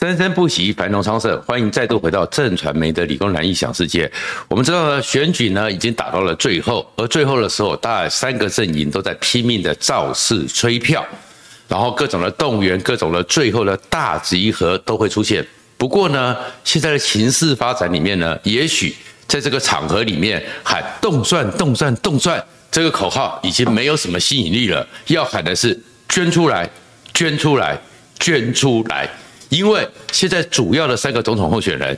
生生不息，繁荣昌盛。欢迎再度回到正传媒的理工男异想世界。我们知道呢，选举呢已经打到了最后，而最后的时候，大概三个阵营都在拼命的造势催票，然后各种的动员，各种的最后的大集合都会出现。不过呢，现在的情势发展里面呢，也许在这个场合里面喊“动算动算动算”这个口号已经没有什么吸引力了，要喊的是“捐出来，捐出来，捐出来”。因为现在主要的三个总统候选人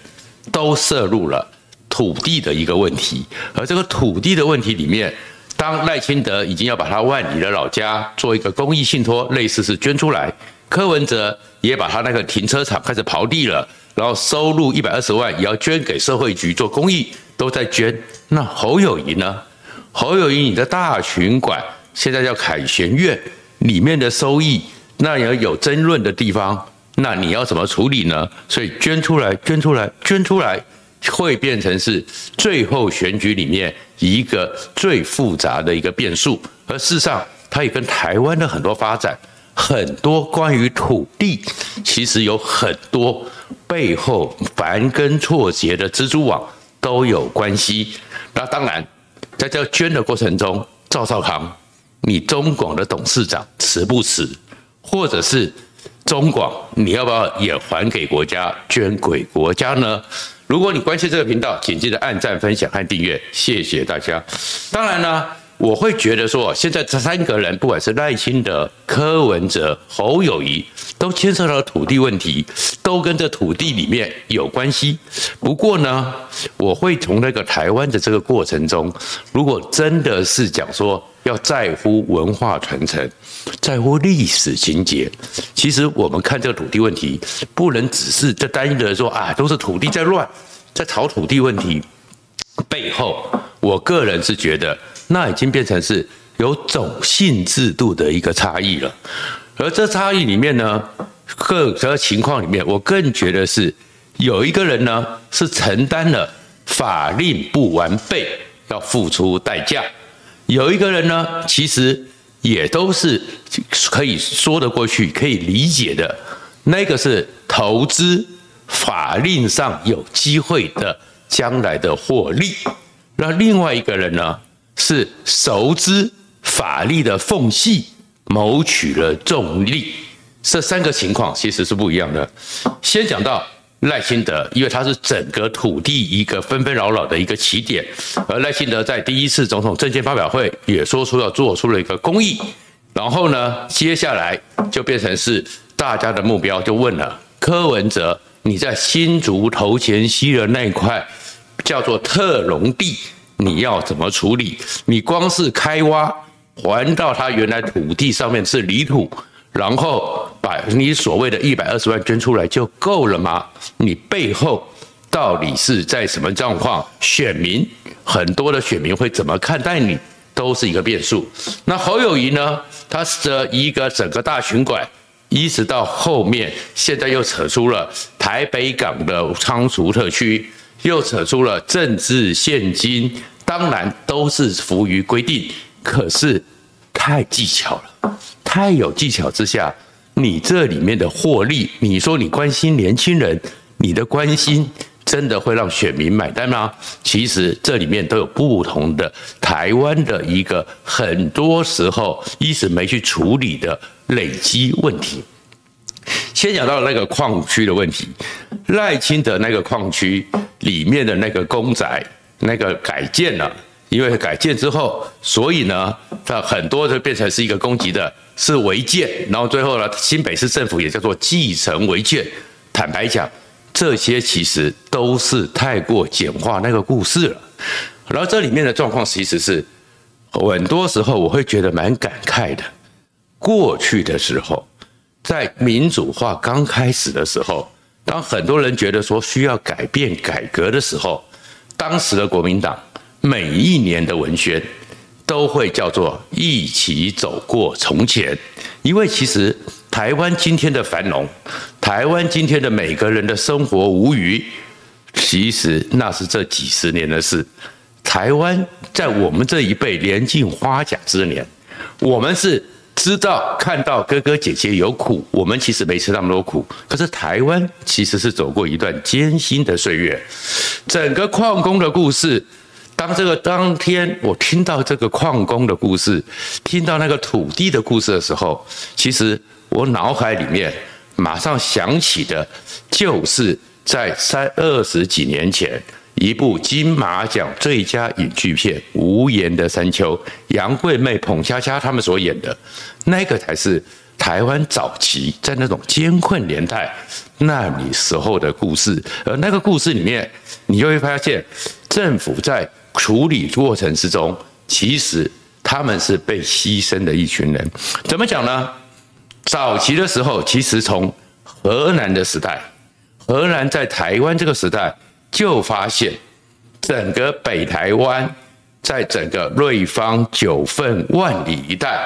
都涉入了土地的一个问题，而这个土地的问题里面，当赖清德已经要把他万里的老家做一个公益信托，类似是捐出来，柯文哲也把他那个停车场开始刨地了，然后收入一百二十万也要捐给社会局做公益，都在捐。那侯友宜呢？侯友宜，你的大群馆现在叫凯旋苑里面的收益，那也有争论的地方。那你要怎么处理呢？所以捐出来，捐出来，捐出来，会变成是最后选举里面一个最复杂的一个变数。而事实上，它也跟台湾的很多发展、很多关于土地，其实有很多背后繁根错节的蜘蛛网都有关系。那当然，在这捐的过程中，赵少康，你中广的董事长辞不辞，或者是？中广，你要不要也还给国家，捐给国家呢？如果你关心这个频道，请记得按赞、分享和订阅，谢谢大家。当然呢，我会觉得说，现在这三个人，不管是赖清德、柯文哲、侯友谊，都牵涉到土地问题，都跟这土地里面有关系。不过呢，我会从那个台湾的这个过程中，如果真的是讲说要在乎文化传承。在乎历史情节，其实我们看这个土地问题，不能只是这单一的说啊，都是土地在乱，在炒土地问题背后，我个人是觉得那已经变成是有种姓制度的一个差异了。而这差异里面呢，各个情况里面，我更觉得是有一个人呢是承担了法令不完备要付出代价，有一个人呢其实。也都是可以说得过去、可以理解的。那个是投资法令上有机会的将来的获利，那另外一个人呢，是熟知法律的缝隙，谋取了重利。这三个情况其实是不一样的。先讲到。赖清德，因为他是整个土地一个纷纷扰扰的一个起点，而赖清德在第一次总统政见发表会也说出要做出了一个公益，然后呢，接下来就变成是大家的目标，就问了柯文哲，你在新竹头前溪的那一块叫做特隆地，你要怎么处理？你光是开挖还到他原来土地上面是泥土。然后把你所谓的一百二十万捐出来就够了吗？你背后到底是在什么状况？选民很多的选民会怎么看待你，都是一个变数。那侯友谊呢？他是一个整个大群馆，一直到后面，现在又扯出了台北港的仓储特区，又扯出了政治现金，当然都是服于规定，可是太技巧了。太有技巧之下，你这里面的获利，你说你关心年轻人，你的关心真的会让选民买单吗？其实这里面都有不同的台湾的一个很多时候一直没去处理的累积问题。先讲到那个矿区的问题，赖清德那个矿区里面的那个公仔，那个改建了。因为改建之后，所以呢，它很多就变成是一个攻击的，是违建，然后最后呢，新北市政府也叫做继承违建。坦白讲，这些其实都是太过简化那个故事了。然后这里面的状况其实是很多时候我会觉得蛮感慨的。过去的时候，在民主化刚开始的时候，当很多人觉得说需要改变改革的时候，当时的国民党。每一年的文宣都会叫做“一起走过从前”，因为其实台湾今天的繁荣，台湾今天的每个人的生活无余，其实那是这几十年的事。台湾在我们这一辈年近花甲之年，我们是知道看到哥哥姐姐有苦，我们其实没吃那么多苦。可是台湾其实是走过一段艰辛的岁月。整个矿工的故事，当这个当天我听到这个矿工的故事，听到那个土地的故事的时候，其实我脑海里面马上想起的，就是在三二十几年前。一部金马奖最佳影剧片《无言的山丘》，杨贵媚、澎恰恰他们所演的，那个才是台湾早期在那种艰困年代那里时候的故事。而那个故事里面，你就会发现，政府在处理过程之中，其实他们是被牺牲的一群人。怎么讲呢？早期的时候，其实从荷兰的时代，荷兰在台湾这个时代。就发现，整个北台湾，在整个瑞芳、九份、万里一带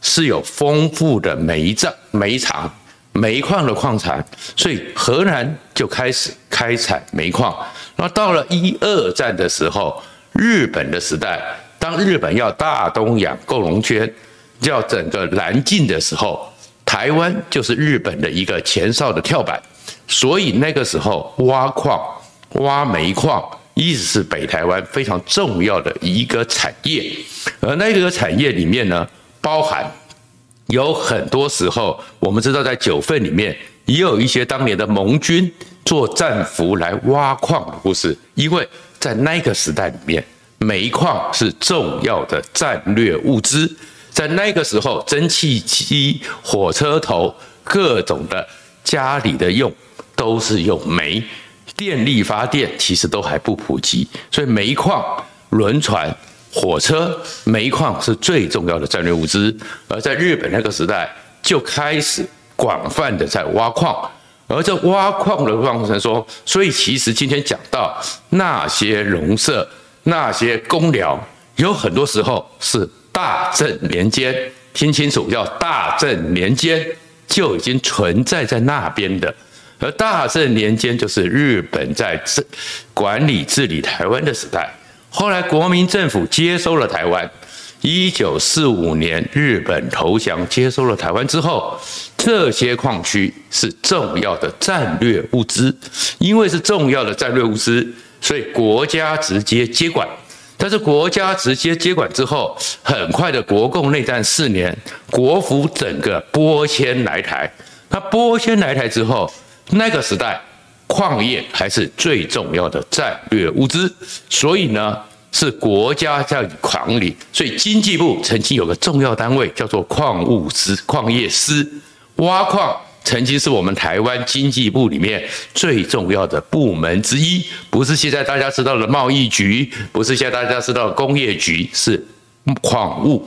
是有丰富的煤藏、煤厂、煤矿的矿产，所以荷兰就开始开采煤矿。那到了一二战的时候，日本的时代，当日本要大东亚购龙圈，要整个南进的时候，台湾就是日本的一个前哨的跳板，所以那个时候挖矿。挖煤矿一直是北台湾非常重要的一个产业，而那个产业里面呢，包含有很多时候，我们知道在九份里面也有一些当年的盟军做战俘来挖矿的故事，因为在那个时代里面，煤矿是重要的战略物资，在那个时候，蒸汽机、火车头、各种的家里的用都是用煤。电力发电其实都还不普及，所以煤矿、轮船、火车，煤矿是最重要的战略物资。而在日本那个时代，就开始广泛的在挖矿，而这挖矿的过程中，所以其实今天讲到那些农舍、那些工寮，有很多时候是大正年间，听清楚，叫大正年间就已经存在在那边的。而大正年间就是日本在治管理治理台湾的时代。后来国民政府接收了台湾，一九四五年日本投降，接收了台湾之后，这些矿区是重要的战略物资，因为是重要的战略物资，所以国家直接接管。但是国家直接接管之后，很快的国共内战四年，国府整个播迁来台。他拨迁来台之后，那个时代，矿业还是最重要的战略物资，所以呢，是国家在管理。所以经济部曾经有个重要单位叫做矿务司、矿业司，挖矿曾经是我们台湾经济部里面最重要的部门之一，不是现在大家知道的贸易局，不是现在大家知道的工业局，是。矿物，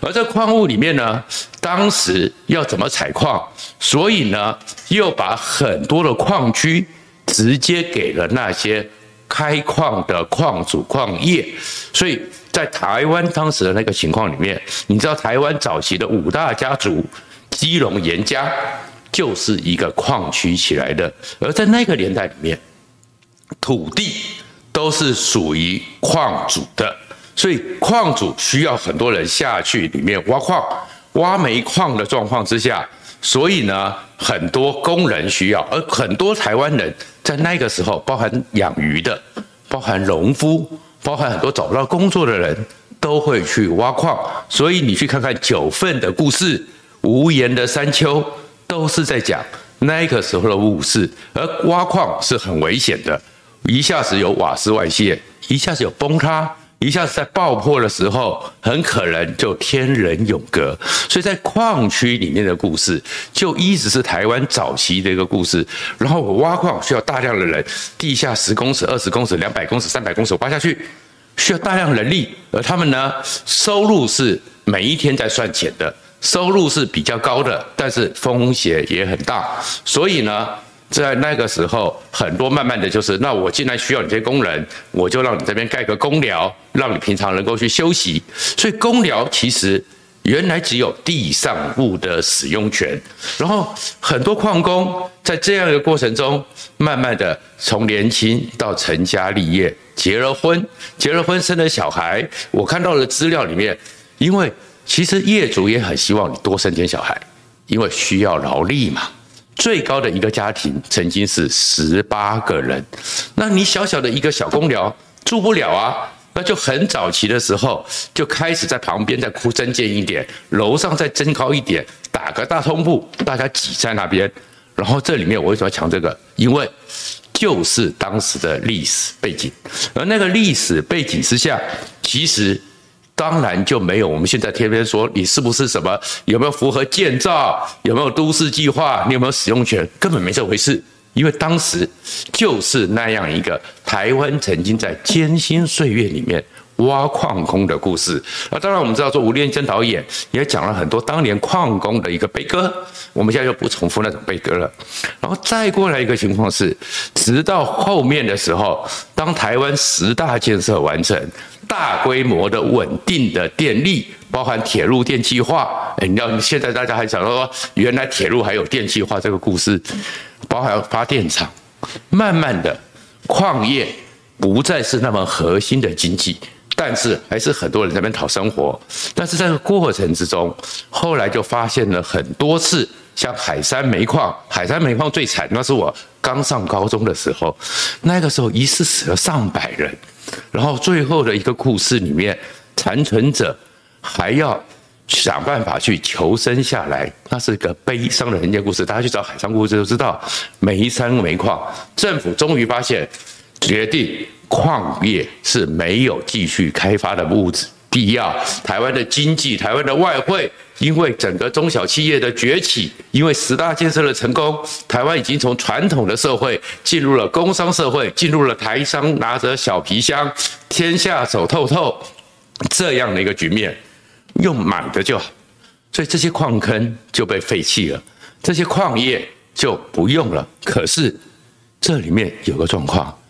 而这矿物里面呢，当时要怎么采矿？所以呢，又把很多的矿区直接给了那些开矿的矿主、矿业。所以在台湾当时的那个情况里面，你知道台湾早期的五大家族，基隆严家就是一个矿区起来的。而在那个年代里面，土地都是属于矿主的。所以矿主需要很多人下去里面挖矿、挖煤矿的状况之下，所以呢，很多工人需要，而很多台湾人在那个时候，包含养鱼的、包含农夫、包含很多找不到工作的人，都会去挖矿。所以你去看看九份的故事，《无言的山丘》，都是在讲那个时候的故事。而挖矿是很危险的，一下子有瓦斯外泄，一下子有崩塌。一下子在爆破的时候，很可能就天人永隔。所以在矿区里面的故事，就一直是台湾早期的一个故事。然后我挖矿需要大量的人，地下十公尺、二十公尺、两百公尺、三百公尺挖下去，需要大量人力。而他们呢，收入是每一天在算钱的，收入是比较高的，但是风险也很大。所以呢。在那个时候，很多慢慢的就是，那我既然需要你这些工人，我就让你这边盖个工寮，让你平常能够去休息。所以工寮其实原来只有地上物的使用权，然后很多矿工在这样一个过程中，慢慢的从年轻到成家立业，结了婚，结了婚生了小孩。我看到的资料里面，因为其实业主也很希望你多生点小孩，因为需要劳力嘛。最高的一个家庭曾经是十八个人，那你小小的一个小公寮住不了啊，那就很早期的时候就开始在旁边再扩增建一点，楼上再增高一点，打个大通铺，大家挤在那边。然后这里面我为什么要讲这个？因为就是当时的历史背景，而那个历史背景之下，其实。当然就没有我们现在天天说你是不是什么有没有符合建造，有没有都市计划，你有没有使用权，根本没这回事。因为当时就是那样一个台湾曾经在艰辛岁月里面挖矿工的故事。那，当然我们知道说吴念真导演也讲了很多当年矿工的一个悲歌，我们现在就不重复那种悲歌了。然后再过来一个情况是，直到后面的时候，当台湾十大建设完成。大规模的稳定的电力，包含铁路电气化。哎，你要现在大家还想到说，原来铁路还有电气化这个故事，包含发电厂。慢慢的，矿业不再是那么核心的经济，但是还是很多人在那边讨生活。但是在这个过程之中，后来就发现了很多次，像海山煤矿，海山煤矿最惨，那是我刚上高中的时候，那个时候一次死了上百人。然后最后的一个故事里面，残存者还要想办法去求生下来，那是个悲伤的人间故事。大家去找海上故事就知道，煤山煤矿，政府终于发现，决定矿业是没有继续开发的物质必要。台湾的经济，台湾的外汇。因为整个中小企业的崛起，因为十大建设的成功，台湾已经从传统的社会进入了工商社会，进入了台商拿着小皮箱，天下走透透这样的一个局面，用满的就好，所以这些矿坑就被废弃了，这些矿业就不用了。可是这里面有个状况，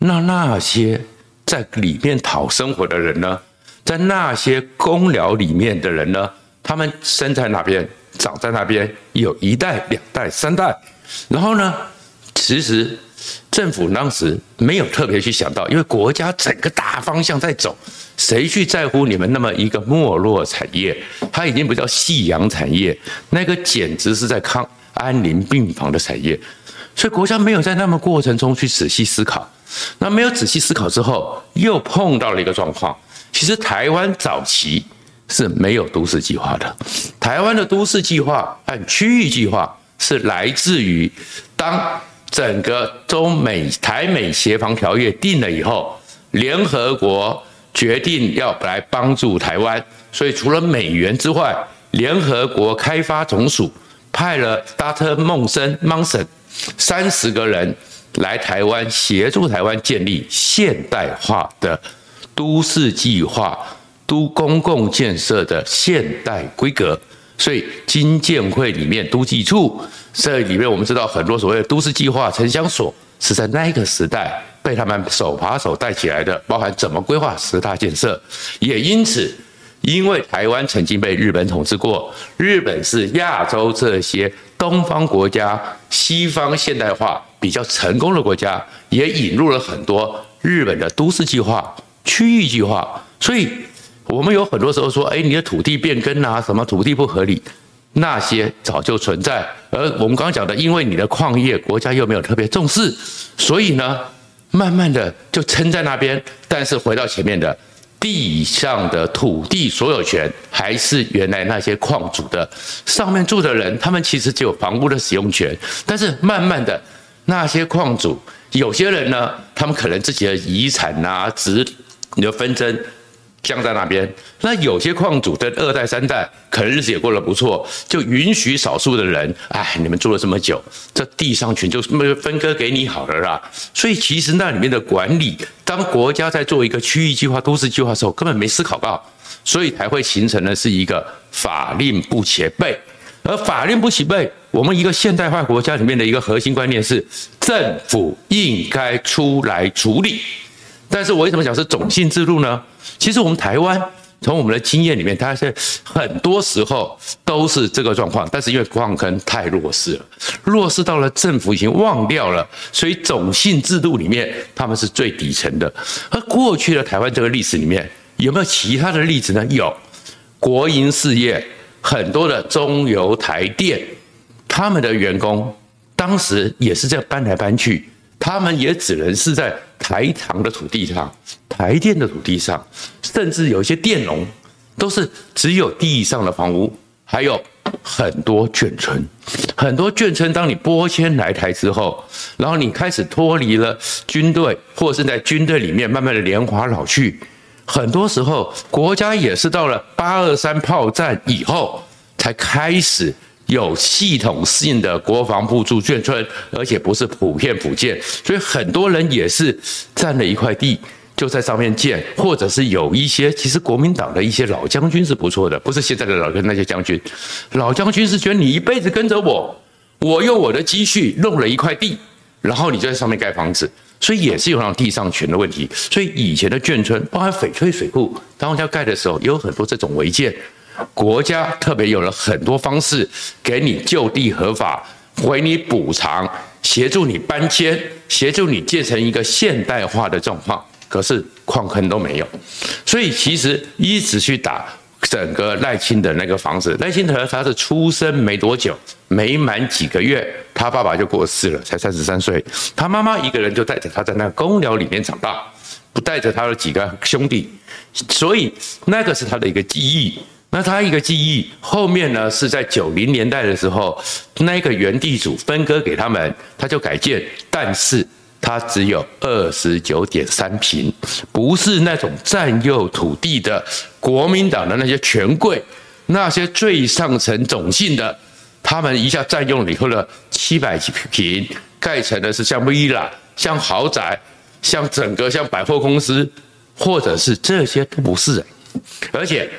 那那些在里面讨生活的人呢？在那些工寮里面的人呢？他们生在那边，长在那边，有一代、两代、三代。然后呢，其实政府当时没有特别去想到，因为国家整个大方向在走，谁去在乎你们那么一个没落产业？它已经不叫夕阳产业，那个简直是在康安宁病房的产业。所以国家没有在那么过程中去仔细思考。那没有仔细思考之后，又碰到了一个状况。其实台湾早期。是没有都市计划的。台湾的都市计划和区域计划是来自于当整个中美台美协防条约定了以后，联合国决定要来帮助台湾，所以除了美元之外，联合国开发总署派了达特孟森孟森三十个人来台湾协助台湾建立现代化的都市计划。都公共建设的现代规格，所以金建会里面都计处这里面，我们知道很多所谓的都市计划城乡所是在那个时代被他们手把手带起来的，包含怎么规划十大建设。也因此，因为台湾曾经被日本统治过，日本是亚洲这些东方国家西方现代化比较成功的国家，也引入了很多日本的都市计划、区域计划，所以。我们有很多时候说，哎，你的土地变更啊，什么土地不合理，那些早就存在。而我们刚刚讲的，因为你的矿业国家又没有特别重视，所以呢，慢慢的就撑在那边。但是回到前面的，地上的土地所有权还是原来那些矿主的，上面住的人，他们其实只有房屋的使用权。但是慢慢的，那些矿主，有些人呢，他们可能自己的遗产啊，子你的纷争。僵在那边，那有些矿主的二代三代可能日子也过得不错，就允许少数的人，哎，你们住了这么久，这地上权就分割给你好了啦。所以其实那里面的管理，当国家在做一个区域计划、都市计划的时候，根本没思考到，所以才会形成的是一个法令不齐备。而法令不齐备，我们一个现代化国家里面的一个核心观念是，政府应该出来处理。但是我为什么讲是种姓制度呢？其实我们台湾从我们的经验里面，它是很多时候都是这个状况。但是因为矿坑太弱势了，弱势到了政府已经忘掉了，所以种姓制度里面他们是最底层的。而过去的台湾这个历史里面有没有其他的例子呢？有，国营事业很多的中油、台电，他们的员工当时也是这样搬来搬去，他们也只能是在台糖的土地上、台电的土地上，甚至有一些佃农都是只有地上的房屋，还有。很多眷村，很多眷村，当你拨迁来台之后，然后你开始脱离了军队，或是在军队里面慢慢的年华老去，很多时候国家也是到了八二三炮战以后，才开始有系统性的国防部驻眷村，而且不是普遍普建，所以很多人也是占了一块地。就在上面建，或者是有一些，其实国民党的一些老将军是不错的，不是现在的老跟那些将军，老将军是觉得你一辈子跟着我，我用我的积蓄弄了一块地，然后你就在上面盖房子，所以也是有那种地上权的问题。所以以前的眷村，包含翡翠水库，当要盖的时候，也有很多这种违建，国家特别有了很多方式给你就地合法，回你补偿，协助你搬迁，协助你建成一个现代化的状况。可是矿坑都没有，所以其实一直去打整个赖清德那个房子。赖清德他是出生没多久，没满几个月，他爸爸就过世了，才三十三岁。他妈妈一个人就带着他在那个公寮里面长大，不带着他的几个兄弟，所以那个是他的一个记忆。那他一个记忆后面呢，是在九零年代的时候，那个原地主分割给他们，他就改建，但是。他只有二十九点三坪，不是那种占用土地的国民党的那些权贵，那些最上层种姓的，他们一下占用了以后呢，七百几坪，盖成的是像 villa，像豪宅，像整个像百货公司，或者是这些都不是，而且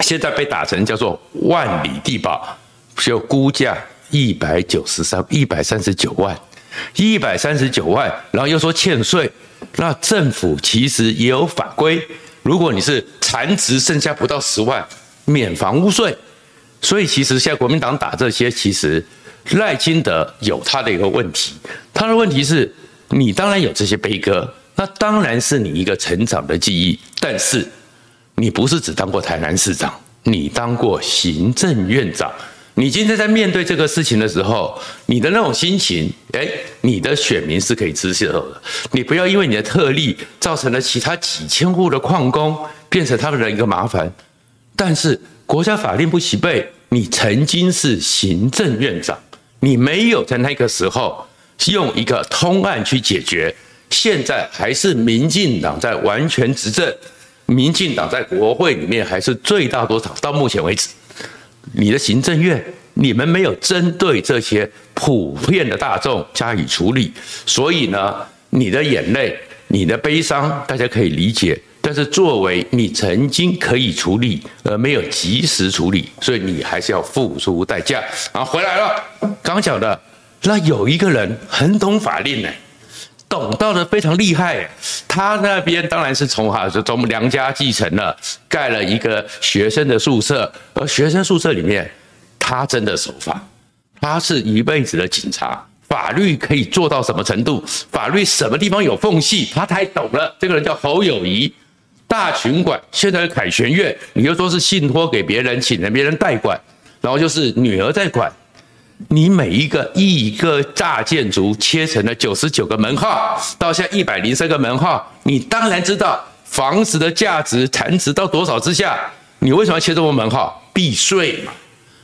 现在被打成叫做万里地堡，就估价一百九十三一百三十九万。一百三十九万，然后又说欠税，那政府其实也有法规，如果你是残值剩下不到十万，免房屋税。所以其实现在国民党打这些，其实赖清德有他的一个问题，他的问题是，你当然有这些悲歌，那当然是你一个成长的记忆，但是你不是只当过台南市长，你当过行政院长。你今天在面对这个事情的时候，你的那种心情，诶，你的选民是可以接受的。你不要因为你的特例造成了其他几千户的矿工变成他们的一个麻烦。但是国家法令不齐备，你曾经是行政院长，你没有在那个时候用一个通案去解决。现在还是民进党在完全执政，民进党在国会里面还是最大多少？到目前为止。你的行政院，你们没有针对这些普遍的大众加以处理，所以呢，你的眼泪、你的悲伤，大家可以理解。但是作为你曾经可以处理而没有及时处理，所以你还是要付出代价。啊，回来了，刚讲的，那有一个人很懂法令呢。懂到的非常厉害，他那边当然是从哈就从娘家继承了，盖了一个学生的宿舍，而学生宿舍里面，他真的守法，他是一辈子的警察，法律可以做到什么程度？法律什么地方有缝隙，他太懂了。这个人叫侯友谊，大群馆现在凯旋苑，你又说是信托给别人，请了别人代管，然后就是女儿在管。你每一个一个大建筑切成了九十九个门号，到现在一百零三个门号，你当然知道房子的价值残值到多少之下，你为什么要切这么门号？避税嘛。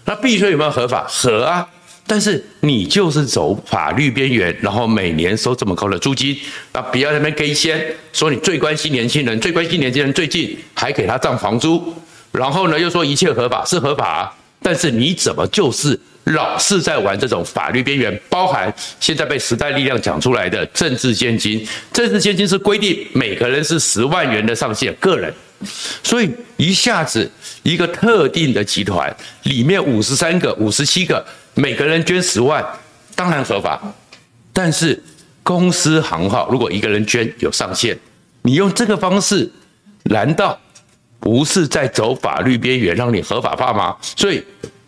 那避税有没有合法？合啊。但是你就是走法律边缘，然后每年收这么高的租金，那不要那边给先说你最关心年轻人，最关心年轻人，最近还给他涨房租，然后呢又说一切合法是合法啊，但是你怎么就是？老是在玩这种法律边缘，包含现在被时代力量讲出来的政治献金。政治献金是规定每个人是十万元的上限，个人。所以一下子一个特定的集团里面五十三个、五十七个，每个人捐十万，当然合法。但是公司行号如果一个人捐有上限，你用这个方式，难道不是在走法律边缘，让你合法化吗？所以。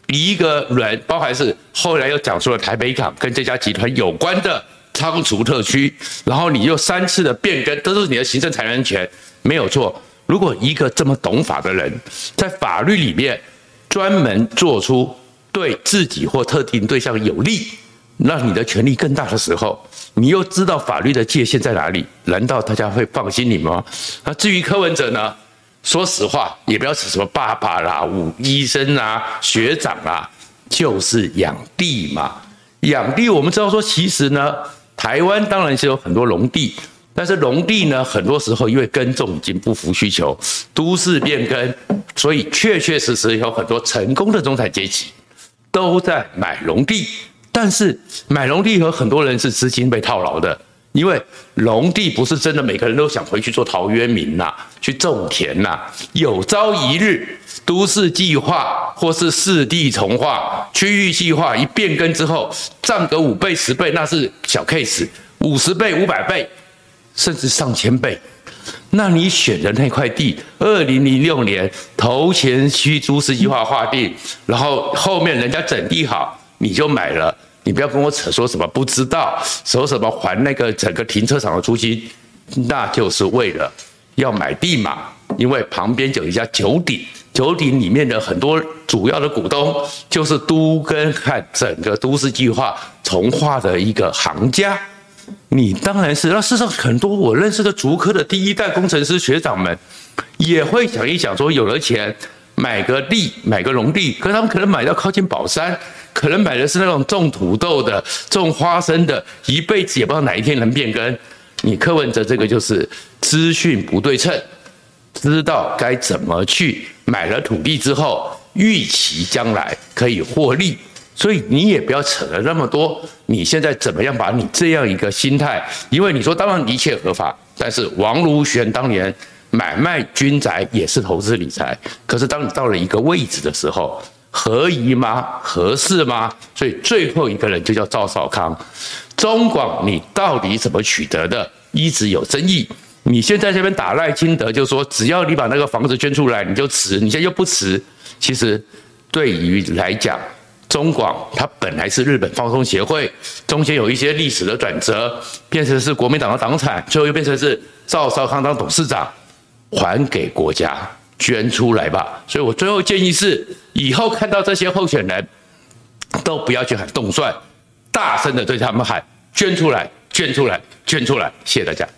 一个人，包含是后来又讲出了台北港跟这家集团有关的仓储特区，然后你又三次的变更，都是你的行政裁量权，没有错。如果一个这么懂法的人，在法律里面专门做出对自己或特定对象有利，让你的权利更大的时候，你又知道法律的界限在哪里？难道大家会放心你吗？那至于柯文哲呢？说实话，也不要指什么爸爸啦、武医生啊、学长啊，就是养地嘛。养地，我们知道说，其实呢，台湾当然是有很多农地，但是农地呢，很多时候因为耕种已经不符需求，都市变更，所以确确实实有很多成功的中产阶级都在买农地。但是买农地有很多人是资金被套牢的，因为农地不是真的每个人都想回去做陶渊明呐，去种田呐。有朝一日，都市计划或是四地重划、区域计划一变更之后，涨个五倍、十倍，那是小 case；五十倍、五百倍，甚至上千倍，那你选的那块地，二零零六年头前区都市计划划定，然后后面人家整地好，你就买了。你不要跟我扯说什么不知道，说什么还那个整个停车场的租金，那就是为了要买地嘛。因为旁边有一家九鼎，九鼎里面的很多主要的股东就是都跟和整个都市计划从化的一个行家。你当然是，那事实上很多我认识的竹科的第一代工程师学长们也会想一想说，有了钱买个地，买个农地，可是他们可能买到靠近宝山。可能买的是那种种土豆的、种花生的，一辈子也不知道哪一天能变更。你柯文哲这个就是资讯不对称，知道该怎么去买了土地之后，预期将来可以获利，所以你也不要扯了那么多。你现在怎么样把你这样一个心态？因为你说当然一切合法，但是王如玄当年买卖军宅也是投资理财，可是当你到了一个位置的时候。合宜吗？合适吗？所以最后一个人就叫赵少康。中广你到底怎么取得的？一直有争议。你现在这边打赖清德，就说只要你把那个房子捐出来，你就辞。你现在又不辞。其实对于来讲，中广它本来是日本放送协会，中间有一些历史的转折，变成是国民党的党产，最后又变成是赵少康当董事长，还给国家。捐出来吧！所以我最后建议是，以后看到这些候选人，都不要去喊动算，大声的对他们喊捐出来，捐出来，捐出来！谢谢大家。